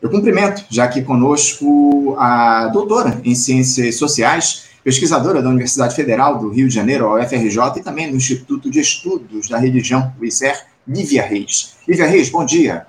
Eu cumprimento já aqui conosco a doutora em Ciências Sociais, pesquisadora da Universidade Federal do Rio de Janeiro, a UFRJ, e também do Instituto de Estudos da Religião, o ICER, Lívia Reis. Lívia Reis, bom dia.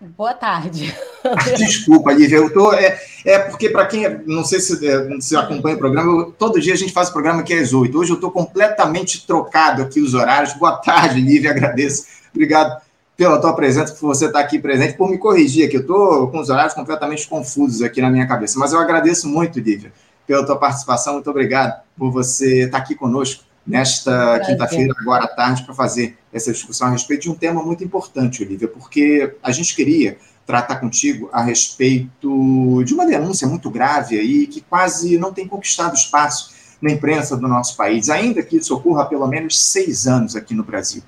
Boa tarde. Desculpa, Lívia, eu tô. É, é porque, para quem não sei se, é, se acompanha o programa, eu, todo dia a gente faz o programa aqui às oito. Hoje eu estou completamente trocado aqui os horários. Boa tarde, Lívia, agradeço. Obrigado pela tua presença, por você estar aqui presente, por me corrigir aqui. Eu estou com os horários completamente confusos aqui na minha cabeça. Mas eu agradeço muito, Lívia, pela tua participação. Muito obrigado por você estar aqui conosco nesta quinta-feira, agora à tarde, para fazer essa discussão a respeito de um tema muito importante, Olivia, porque a gente queria tratar contigo a respeito de uma denúncia muito grave aí, que quase não tem conquistado espaço na imprensa do nosso país, ainda que isso ocorra há pelo menos seis anos aqui no Brasil.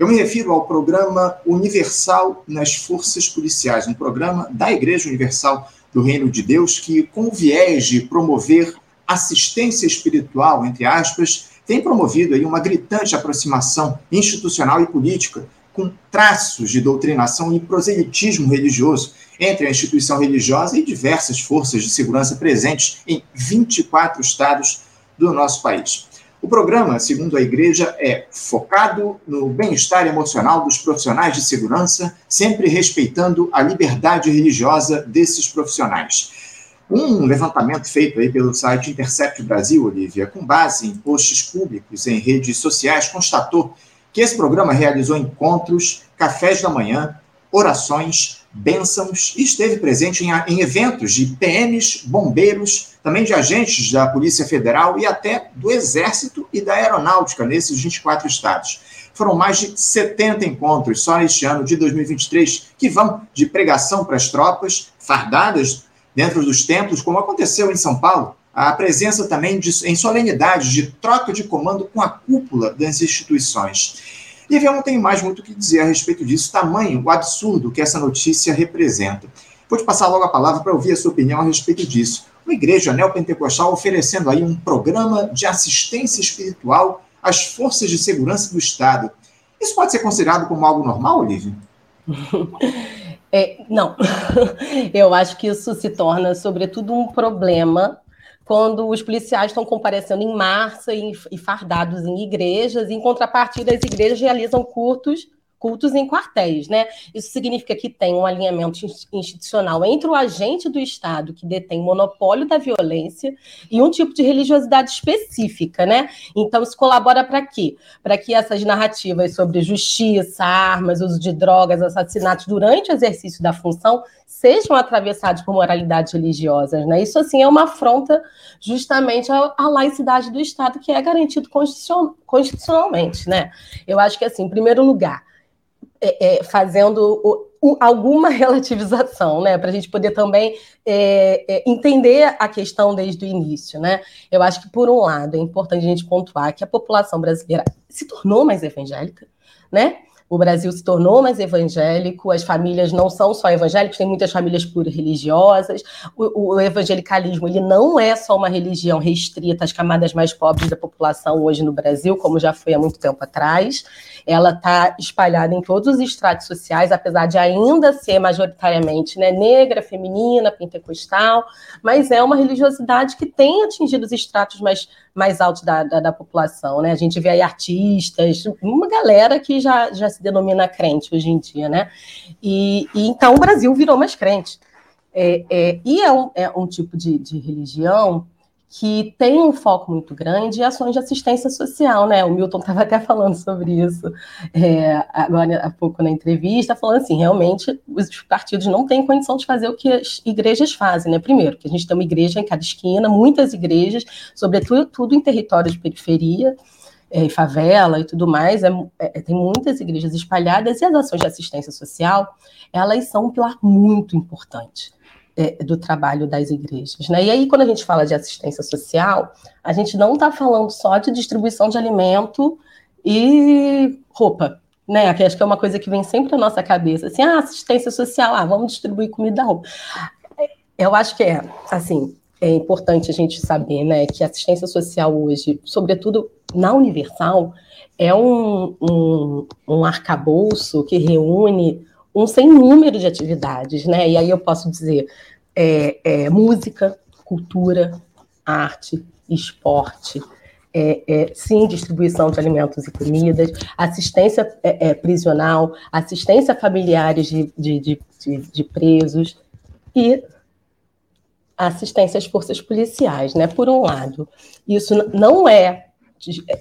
Eu me refiro ao programa Universal nas Forças Policiais, um programa da Igreja Universal do Reino de Deus que, com o viés de promover assistência espiritual, entre aspas, tem promovido aí uma gritante aproximação institucional e política com traços de doutrinação e proselitismo religioso entre a instituição religiosa e diversas forças de segurança presentes em 24 estados do nosso país. O programa, segundo a igreja, é focado no bem-estar emocional dos profissionais de segurança, sempre respeitando a liberdade religiosa desses profissionais. Um levantamento feito aí pelo site Intercept Brasil, Olivia, com base em posts públicos em redes sociais, constatou que esse programa realizou encontros, cafés da manhã, orações, bênçãos e esteve presente em, em, eventos de PMs, bombeiros, também de agentes da Polícia Federal e até do Exército e da Aeronáutica nesses 24 estados. Foram mais de 70 encontros só neste ano de 2023 que vão de pregação para as tropas, fardadas dentro dos templos, como aconteceu em São Paulo, a presença também de, em solenidades de troca de comando com a cúpula das instituições. E eu não tenho mais muito o que dizer a respeito disso, tamanho o absurdo que essa notícia representa. Vou te passar logo a palavra para ouvir a sua opinião a respeito disso. Uma igreja neopentecostal oferecendo aí um programa de assistência espiritual às forças de segurança do Estado. Isso pode ser considerado como algo normal, Olivia? É, não, eu acho que isso se torna, sobretudo, um problema quando os policiais estão comparecendo em massa e, fardados em igrejas, e, em contrapartida, as igrejas realizam cultos cultos em quartéis, né? Isso significa que tem um alinhamento institucional entre o agente do Estado que detém monopólio da violência e um tipo de religiosidade específica, né? Então isso colabora para quê? Para que essas narrativas sobre justiça, armas, uso de drogas, assassinatos durante o exercício da função sejam atravessados por moralidades religiosas, né? Isso assim é uma afronta justamente à, à laicidade do Estado que é garantido constitucionalmente, né? Eu acho que assim, em primeiro lugar, é, é, fazendo o, o, alguma relativização, né, para a gente poder também é, é, entender a questão desde o início, né? Eu acho que por um lado é importante a gente pontuar que a população brasileira se tornou mais evangélica, né? O Brasil se tornou mais evangélico, as famílias não são só evangélicas, tem muitas famílias pluriligiosas. O, o evangelicalismo ele não é só uma religião restrita às camadas mais pobres da população hoje no Brasil, como já foi há muito tempo atrás. Ela está espalhada em todos os estratos sociais, apesar de ainda ser majoritariamente né, negra, feminina, pentecostal, mas é uma religiosidade que tem atingido os estratos mais, mais altos da, da, da população. Né? A gente vê aí artistas, uma galera que já, já se se denomina crente hoje em dia, né? E, e então o Brasil virou mais crente. É, é, e é um, é um tipo de, de, religião que tem um foco muito grande em ações de assistência social, né? O Milton estava até falando sobre isso é, agora há pouco na entrevista, falando assim, realmente os partidos não têm condição de fazer o que as igrejas fazem, né? Primeiro, que a gente tem uma igreja em cada esquina, muitas igrejas, sobretudo tudo em território de periferia, é, favela e tudo mais, é, é, tem muitas igrejas espalhadas e as ações de assistência social, elas são um pilar muito importante é, do trabalho das igrejas. Né? E aí, quando a gente fala de assistência social, a gente não está falando só de distribuição de alimento e roupa, né? Que acho que é uma coisa que vem sempre à nossa cabeça, assim, ah, assistência social, ah, vamos distribuir comida, roupa. Eu acho que é, assim, é importante a gente saber, né, que assistência social hoje, sobretudo na Universal, é um, um, um arcabouço que reúne um sem número de atividades, né? E aí eu posso dizer é, é, música, cultura, arte, esporte, é, é, sim, distribuição de alimentos e comidas, assistência é, é prisional, assistência familiares de, de, de, de, presos e assistência às forças policiais, né? Por um lado, isso não é,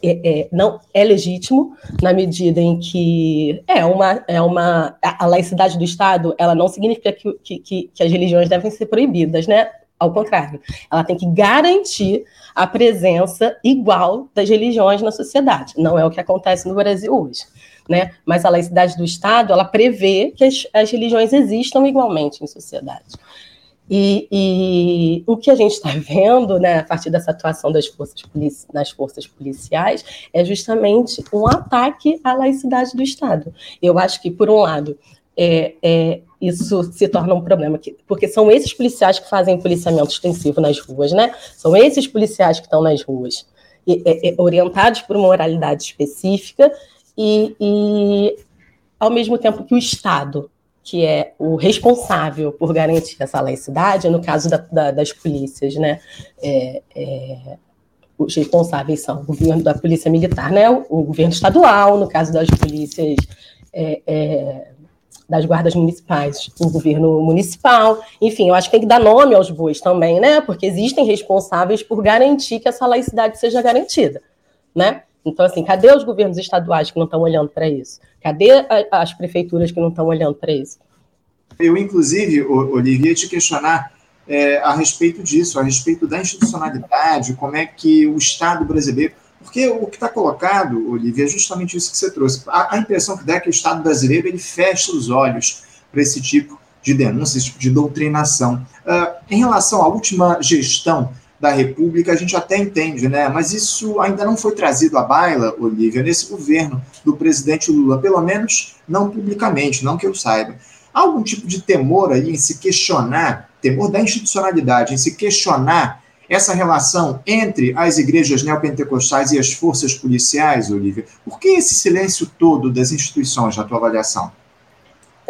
é, é, não é legítimo na medida em que é uma é uma a laicidade do Estado, ela não significa que, que, que as religiões devem ser proibidas, né? Ao contrário, ela tem que garantir a presença igual das religiões na sociedade. Não é o que acontece no Brasil hoje. Né? Mas a laicidade do Estado ela prevê que as, as religiões existam igualmente em sociedade. E, e, o que a gente está vendo, né, a partir dessa atuação das forças, das forças policiais, é justamente um ataque à laicidade do Estado. Eu acho que, por um lado, é, é, isso se torna um problema, porque são esses policiais que fazem policiamento extensivo nas ruas, né? São esses policiais que estão nas ruas, e, é, é, orientados por uma moralidade específica e, e, ao mesmo tempo que o Estado, que é o responsável por garantir essa laicidade, no caso da, da, das polícias, né? É, é, os responsáveis são o governo da polícia militar, né? O, o governo estadual, no caso das polícias é, é das guardas municipais, o governo municipal, enfim, eu acho que tem que dar nome aos bois também, né? Porque existem responsáveis por garantir que essa laicidade seja garantida, né? Então, assim, cadê os governos estaduais que não estão olhando para isso? Cadê as prefeituras que não estão olhando para isso? Eu, inclusive, Olivia, te questionar é, a respeito disso, a respeito da institucionalidade, como é que o Estado brasileiro porque o que está colocado, Olivia, é justamente isso que você trouxe. A, a, impressão que dá é que o Estado brasileiro ele fecha os olhos para esse tipo de denúncia, esse tipo de doutrinação. Uh, em relação à última gestão da República, a gente até entende, né? Mas isso ainda não foi trazido à baila, Olivia, nesse governo do presidente Lula, pelo menos não publicamente, não que eu saiba. Há algum tipo de temor aí em se questionar, temor da institucionalidade, em se questionar essa relação entre as igrejas neopentecostais e as forças policiais, Olivia? Por que esse silêncio todo das instituições, na tua avaliação?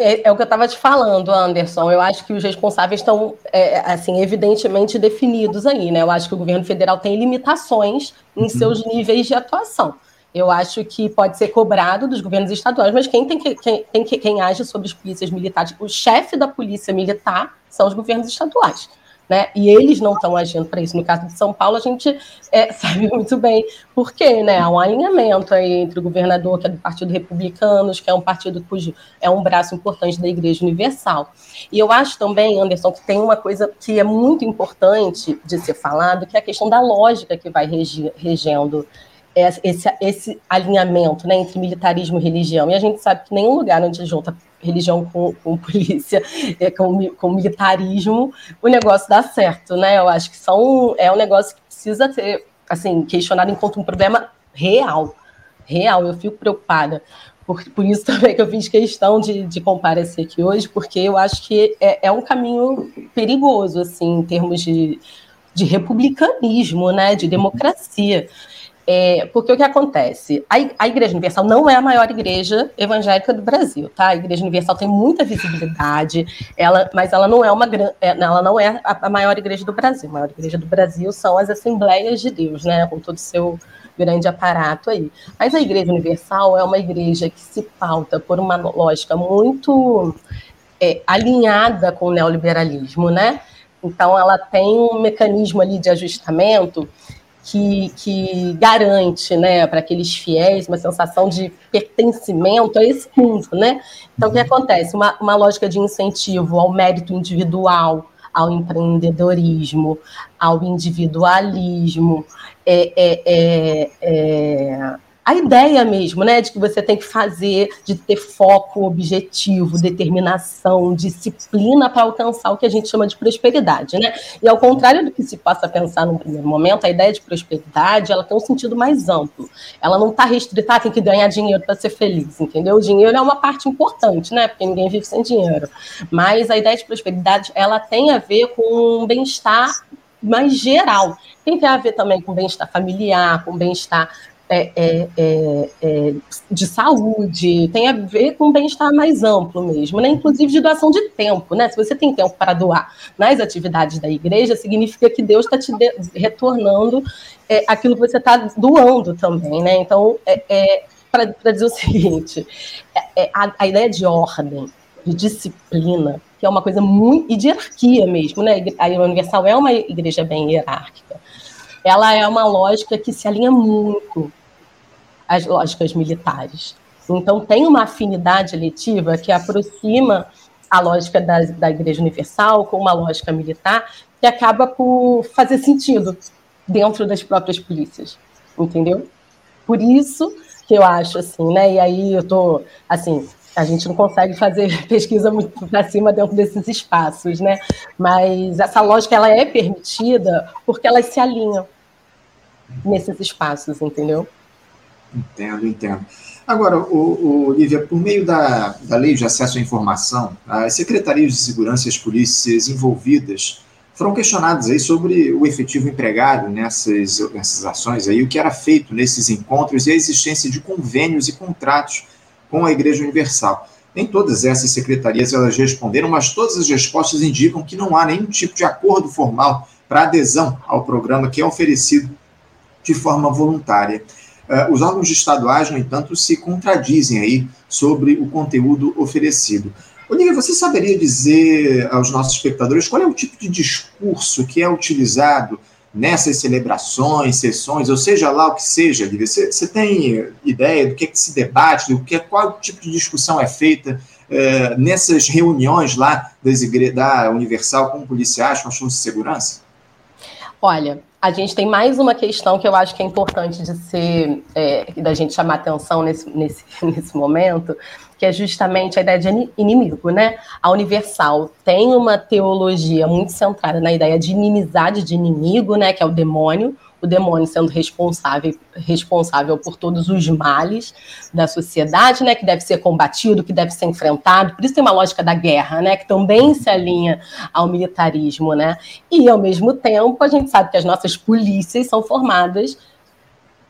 É, é o que eu estava te falando, Anderson. Eu acho que os responsáveis estão, é, assim, evidentemente definidos aí, né? Eu acho que o governo federal tem limitações em uhum. seus níveis de atuação. Eu acho que pode ser cobrado dos governos estaduais, mas quem tem que, quem, tem que, quem age sobre as polícias militares, o chefe da polícia militar são os governos estaduais né? E eles não estão agindo para isso. No caso de São Paulo, a gente é, sabe muito bem por quê, né? Há um alinhamento entre o governador, que é do Partido Republicanos, que é um partido cujo é um braço importante da Igreja Universal. E eu acho também, Anderson, que tem uma coisa que é muito importante de ser falado, que é a questão da lógica que vai regendo esse, esse alinhamento né, entre militarismo e religião. E a gente sabe que nenhum lugar onde junta religião com, com polícia, é, com, com militarismo, o negócio dá certo, né? Eu acho que são, é um negócio que precisa ser assim, questionado enquanto um problema real. Real, eu fico preocupada. Por, por isso também que eu fiz questão de, de comparecer aqui hoje, porque eu acho que é, é um caminho perigoso, assim, em termos de, de republicanismo, né, de democracia. É, porque o que acontece? A, a, Igreja Universal não é a maior igreja evangélica do Brasil, tá? A Igreja Universal tem muita visibilidade, ela, mas ela não é uma é, ela não é a, a, maior igreja do Brasil. A maior igreja do Brasil são as Assembleias de Deus, né? Com todo o seu grande aparato aí. Mas a Igreja Universal é uma igreja que se pauta por uma lógica muito é, alinhada com o neoliberalismo, né? Então ela tem um mecanismo ali de ajustamento que, que garante né, para aqueles fiéis uma sensação de pertencimento a esse mundo. Né? Então, o que acontece? Uma, uma lógica de incentivo ao mérito individual, ao empreendedorismo, ao individualismo, é, é, é, é a ideia mesmo, né, de que você tem que fazer, de ter foco, objetivo, determinação, disciplina para alcançar o que a gente chama de prosperidade, né? E ao contrário do que se possa pensar num primeiro momento, a ideia de prosperidade, ela tem um sentido mais amplo. Ela não está restrita, ah, tem que ganhar dinheiro para ser feliz, entendeu? O dinheiro é uma parte importante, né? Porque ninguém vive sem dinheiro. Mas a ideia de prosperidade, ela tem a ver com um bem-estar mais geral. Tem a ver também com bem-estar familiar, com bem-estar é, é, é, é, de saúde, tem a ver com bem-estar mais amplo mesmo, né? inclusive de doação de tempo. Né? Se você tem tempo para doar nas atividades da igreja, significa que Deus está te retornando é, aquilo que você está doando também. Né? Então, para dizer o seguinte, a, a ideia de ordem, de disciplina, que é uma coisa muito. e de hierarquia mesmo, né? A Universal é uma igreja bem hierárquica. Ela é uma lógica que se alinha muito as lógicas militares. Então, tem uma afinidade eletiva que aproxima a lógica da, da Igreja Universal com uma lógica militar que acaba por fazer sentido dentro das próprias polícias, entendeu? Por isso que eu acho assim, né? E aí eu tô assim, a gente não consegue fazer pesquisa muito para cima dentro desses espaços, né? Mas essa lógica ela é permitida porque elas se alinham nesses espaços, entendeu? Entendo, entendo. Agora, o, o Lívia, por meio da, da Lei de Acesso à Informação, as secretarias de segurança e as polícias envolvidas foram questionadas aí sobre o efetivo empregado nessas, nessas ações aí, o que era feito nesses encontros e a existência de convênios e contratos com a Igreja Universal. Nem todas essas secretarias elas responderam, mas todas as respostas indicam que não há nenhum tipo de acordo formal para adesão ao programa que é oferecido de forma voluntária. Uh, os órgãos estaduais, no entanto, se contradizem aí sobre o conteúdo oferecido. Olivia, você saberia dizer aos nossos espectadores qual é o tipo de discurso que é utilizado nessas celebrações, sessões, ou seja lá o que seja, Olivia? Você, você tem ideia do que, é que se debate, do que, qual tipo de discussão é feita uh, nessas reuniões lá da Universal com policiais, com as forças de segurança? Olha, a gente tem mais uma questão que eu acho que é importante de ser, é, da gente chamar atenção nesse, nesse, nesse momento, que é justamente a ideia de inimigo, né? A Universal tem uma teologia muito centrada na ideia de inimizade de inimigo, né? Que é o demônio, o demônio sendo responsável, responsável por todos os males da sociedade, né, que deve ser combatido, que deve ser enfrentado. Por isso tem uma lógica da guerra, né, que também se alinha ao militarismo, né? E ao mesmo tempo a gente sabe que as nossas polícias são formadas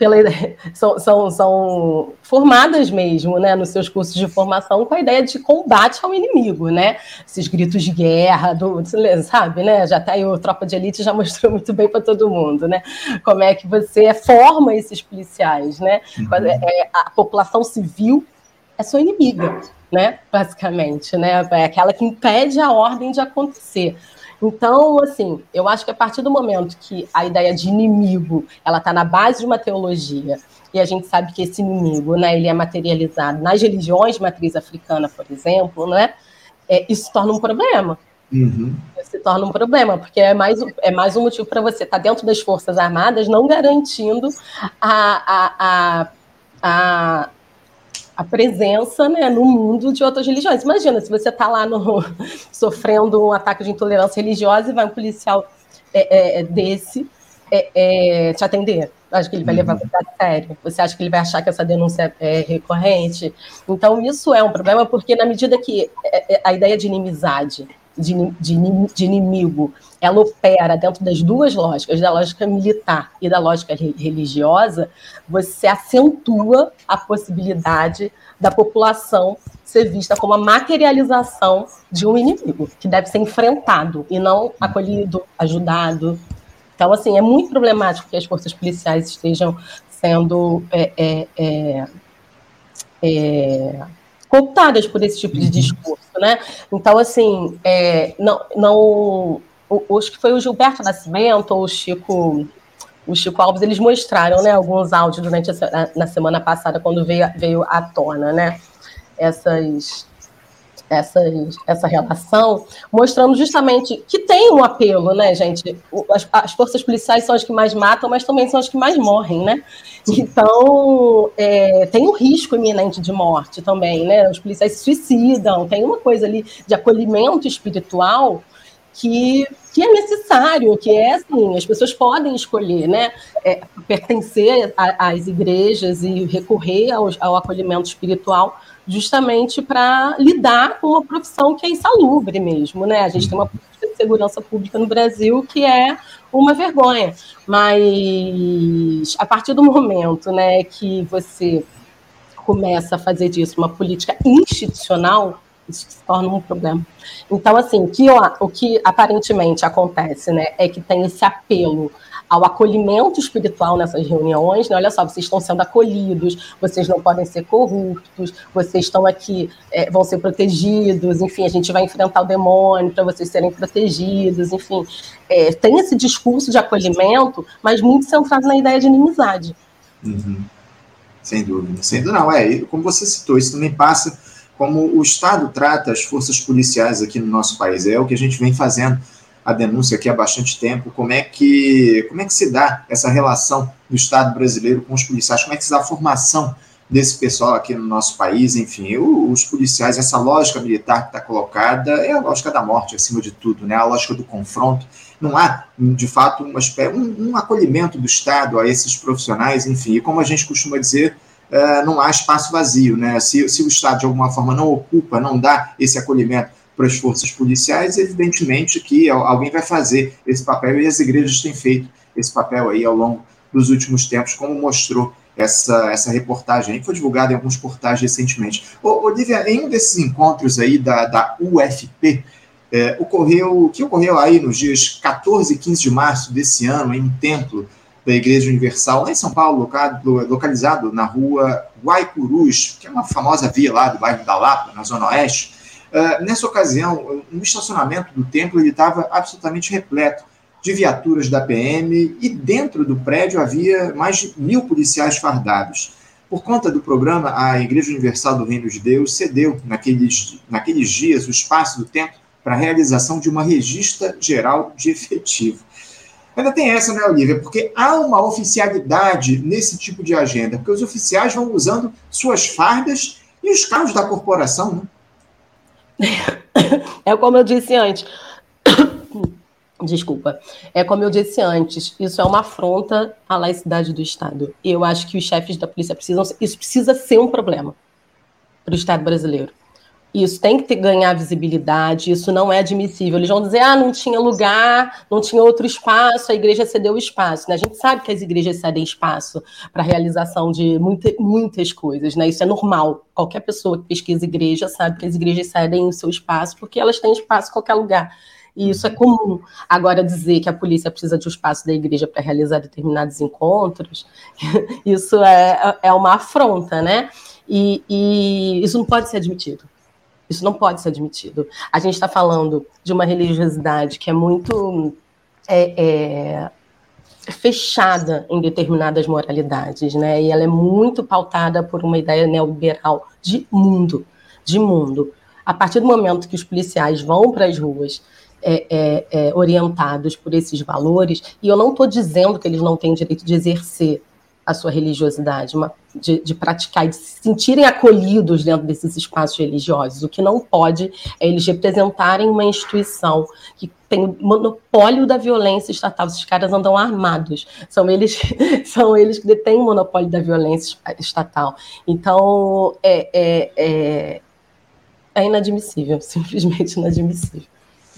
pela, são, são, são formadas mesmo, né, nos seus cursos de formação com a ideia de combate ao inimigo, né? Esses gritos de guerra, do, sabe, né? Já tá aí o Tropa de Elite já mostrou muito bem para todo mundo, né? Como é que você forma esses policiais, né? Uhum. É, a população civil é sua inimiga, né? Basicamente, né? É aquela que impede a ordem de acontecer. Então, assim, eu acho que a partir do momento que a ideia de inimigo ela está na base de uma teologia e a gente sabe que esse inimigo, né, ele é materializado nas religiões de matriz africana, por exemplo, né, é, isso torna um problema. Uhum. Se torna um problema, porque é mais, é mais um motivo para você estar tá dentro das Forças Armadas, não garantindo a, a, a, a a presença né, no mundo de outras religiões. Imagina, se você está lá no, sofrendo um ataque de intolerância religiosa e vai um policial é, é, é desse é, é, te atender. Acho que ele vai levar uhum. a sério. Você acha que ele vai achar que essa denúncia é recorrente? Então, isso é um problema, porque na medida que a ideia de inimizade de, de, de, inimigo, ela opera dentro das duas lógicas, da lógica militar e da lógica religiosa, você acentua a possibilidade da população ser vista como a materialização de um inimigo, que deve ser enfrentado e não acolhido, ajudado. Então, assim, é muito problemático que as forças policiais estejam sendo é, é, é, é cooptadas por esse tipo de uhum. discurso, né? Então, assim, é, não, não, acho que foi o Gilberto Nascimento ou o Chico, o Chico Alves, eles mostraram, né, alguns áudios durante a, na semana passada quando veio, veio à tona, né? Essas essas, essa relação, mostrando justamente que tem um apelo, né, gente? As, as, forças policiais são as que mais matam, mas também são as que mais morrem, né? Então, é, tem um risco iminente de morte também, né? Os policiais se suicidam, tem uma coisa ali de acolhimento espiritual que, que é necessário, que é assim, as pessoas podem escolher, né, é, pertencer às igrejas e recorrer ao, ao acolhimento espiritual justamente para lidar com uma profissão que é insalubre mesmo, né? A gente tem uma segurança pública no Brasil, que é uma vergonha. Mas a partir do momento né, que você começa a fazer disso uma política institucional, isso se torna um problema. Então, assim, que, o que aparentemente acontece né, é que tem esse apelo ao acolhimento espiritual nessas reuniões, né? olha só, vocês estão sendo acolhidos, vocês não podem ser corruptos, vocês estão aqui, é, vão ser protegidos, enfim, a gente vai enfrentar o demônio para vocês serem protegidos, enfim. É, tem esse discurso de acolhimento, mas muito centrado na ideia de inimizade. Uhum. Sem dúvida, sem dúvida. Não, é, como você citou, isso também passa como o Estado trata as forças policiais aqui no nosso país. É o que a gente vem fazendo a denúncia aqui há bastante tempo, como é que, como é que se dá essa relação do Estado brasileiro com os policiais, como é que se dá a formação desse pessoal aqui no nosso país, enfim, os policiais, essa lógica militar que está colocada é a lógica da morte, acima de tudo, né? a lógica do confronto. Não há, de fato, um, um, um acolhimento do Estado a esses profissionais, enfim, e como a gente costuma dizer, uh, não há espaço vazio, né? Se, se o Estado, de alguma forma, não ocupa, não dá esse acolhimento para as forças policiais, evidentemente que alguém vai fazer esse papel e as igrejas têm feito esse papel aí ao longo dos últimos tempos, como mostrou essa, essa reportagem que foi divulgada em alguns portais recentemente. Ô, Olivia, em um desses encontros aí da, da UFP, é, ocorreu, que ocorreu aí nos dias 14 e 15 de março desse ano, em um templo da Igreja Universal, lá em São Paulo, localizado na rua Guaicurus, que é uma famosa via lá do bairro da Lapa, na Zona Oeste, Uh, nessa ocasião, no estacionamento do templo estava absolutamente repleto de viaturas da PM e dentro do prédio havia mais de mil policiais fardados. Por conta do programa, a Igreja Universal do Reino de Deus cedeu, naqueles, naqueles dias, o espaço do templo para a realização de uma regista geral de efetivo. Ainda tem essa, né, Olivia? Porque há uma oficialidade nesse tipo de agenda, porque os oficiais vão usando suas fardas e os carros da corporação, né? É como eu disse antes. Desculpa. É como eu disse antes, isso é uma afronta à laicidade do Estado. Eu acho que os chefes da polícia precisam. Isso precisa ser um problema para o Estado brasileiro. Isso tem que ter, ganhar visibilidade, isso não é admissível. Eles vão dizer, ah, não tinha lugar, não tinha outro espaço, a igreja cedeu espaço. Né? A gente sabe que as igrejas cedem espaço para a realização de muita, muitas coisas, né? Isso é normal. Qualquer pessoa que pesquisa igreja sabe que as igrejas cedem o seu espaço porque elas têm espaço em qualquer lugar. E isso é comum. Agora, dizer que a polícia precisa de um espaço da igreja para realizar determinados encontros, isso é, é uma afronta, né? E, e isso não pode ser admitido. Isso não pode ser admitido. A gente está falando de uma religiosidade que é muito é, é, fechada em determinadas moralidades, né? E ela é muito pautada por uma ideia neoliberal de mundo, de mundo. A partir do momento que os policiais vão para as ruas é, é, é, orientados por esses valores, e eu não estou dizendo que eles não têm direito de exercer a sua religiosidade, uma, de, de, praticar e de se sentirem acolhidos dentro desses espaços religiosos. O que não pode é eles representarem uma instituição que tem o monopólio da violência estatal. Esses caras andam armados. São eles, são eles que detêm o monopólio da violência estatal. Então, é, é, é, é inadmissível, simplesmente inadmissível.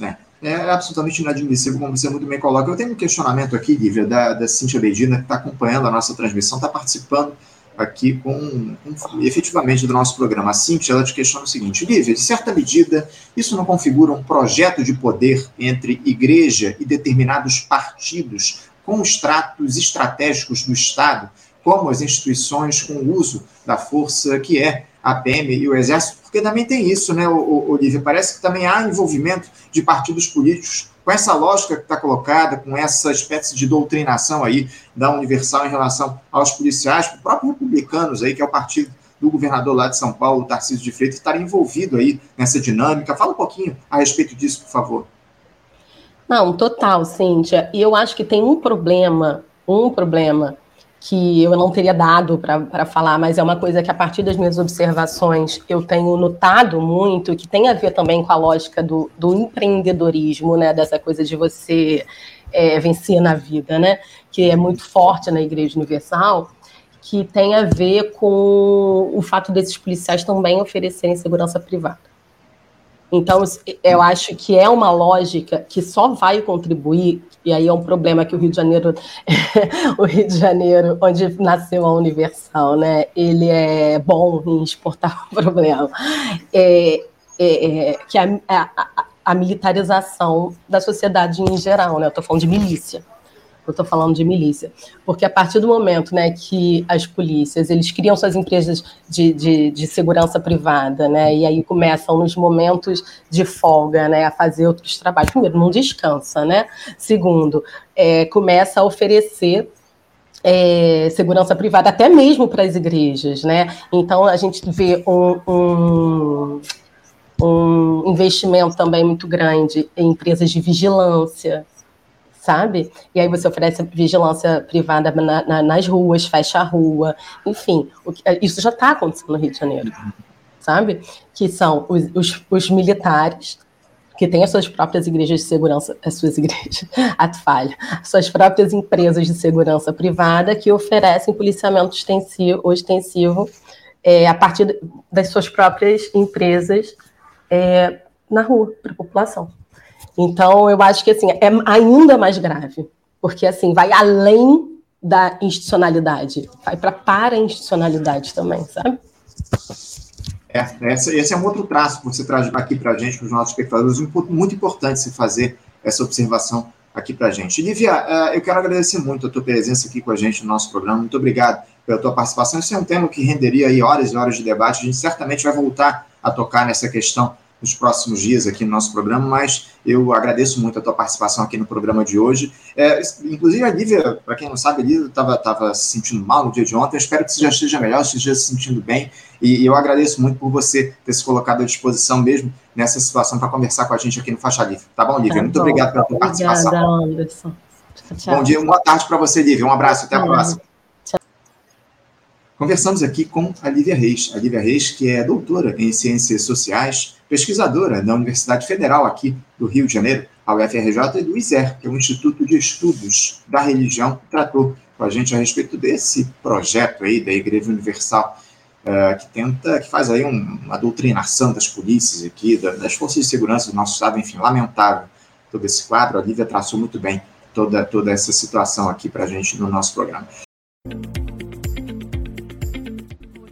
É é absolutamente inadmissível, como você muito bem coloca. Eu tenho um questionamento aqui, Lívia, da, da Cíntia Bedina, que está acompanhando a nossa transmissão, está participando aqui com, com, efetivamente do nosso programa. A Cíntia, ela te questiona o seguinte, Lívia, de certa medida, isso não configura um projeto de poder entre igreja e determinados partidos com os tratos estratégicos do Estado, como as instituições com o uso da força que é a PM e o Exército, porque também tem isso, né, Olivia? Parece que também há envolvimento de partidos políticos com essa lógica que está colocada, com essa espécie de doutrinação aí da Universal em relação aos policiais, o próprio republicanos aí, que é o partido do governador lá de São Paulo, Tarcísio de Freitas, estar envolvido aí nessa dinâmica. Fala um pouquinho a respeito disso, por favor. Não, total, Cíntia. E eu acho que tem um problema, um problema que eu não teria dado para falar, mas é uma coisa que, a partir das minhas observações, eu tenho notado muito, que tem a ver também com a lógica do, do empreendedorismo, né? Dessa coisa de você é, vencer na vida, né? Que é muito forte na Igreja Universal, que tem a ver com o fato desses policiais também oferecerem segurança privada. Então, eu acho que é uma lógica que só vai contribuir, e aí é um problema que o Rio de Janeiro, o Rio de Janeiro, onde nasceu a Universal, né, ele é bom em exportar o problema, é, é, é que a, a, a, militarização da sociedade em geral, né, eu estou falando de milícia eu estou falando de milícia, porque a partir do momento né, que as polícias eles criam suas empresas de, de, de, segurança privada, né, e aí começam nos momentos de folga né, a fazer outros trabalhos. Primeiro, não descansa, né? Segundo, é, começa a oferecer é, segurança privada até mesmo para as igrejas, né? Então a gente vê um, um um investimento também muito grande em empresas de vigilância, sabe? E aí você oferece vigilância privada na, na, nas ruas, fecha a rua, enfim, isso já está acontecendo no Rio de Janeiro, sabe? Que são os, os, os, militares que têm as suas próprias igrejas de segurança, as suas igrejas, ato falha, suas próprias empresas de segurança privada que oferecem policiamento extensivo, ostensivo é, a partir das suas próprias empresas é, na rua, para a população. Então, eu acho que assim, é ainda mais grave, porque assim, vai além da institucionalidade, vai para para-institucionalidade também, sabe? É, esse, esse é um outro traço que você traz aqui para a gente, para os nossos espectadores, um ponto muito importante se fazer essa observação aqui para a gente. Lívia, é, eu quero agradecer muito a tua presença aqui com a gente no nosso programa, muito obrigado pela tua participação. Esse é um tema que renderia aí horas e horas de debate, a gente certamente vai voltar a tocar nessa questão nos próximos dias aqui no nosso programa, mas eu agradeço muito a tua participação aqui no programa de hoje. É, inclusive, a Lívia, para quem não sabe, a Lívia estava se sentindo mal no dia de ontem, eu espero que você já esteja melhor, esteja se sentindo bem, e, e eu agradeço muito por você ter se colocado à disposição mesmo nessa situação para conversar com a gente aqui no Faixa Livre. Tá bom, Lívia? Tá muito bom. obrigado pela tua Obrigada, participação. Anderson. Tchau. Bom dia, boa tarde para você, Lívia. Um abraço, até a próxima. Conversamos aqui com a Lívia Reis. A Lívia Reis, que é doutora em Ciências Sociais, pesquisadora da Universidade Federal aqui do Rio de Janeiro, a UFRJ, e do ISER, que é o Instituto de Estudos da Religião, tratou com a gente a respeito desse projeto aí da Igreja Universal, uh, que tenta, que faz aí um, uma doutrinação das polícias aqui, da, das forças de segurança do nosso Estado, enfim, lamentável todo esse quadro. A Lívia traçou muito bem toda, toda essa situação aqui para a gente no nosso programa.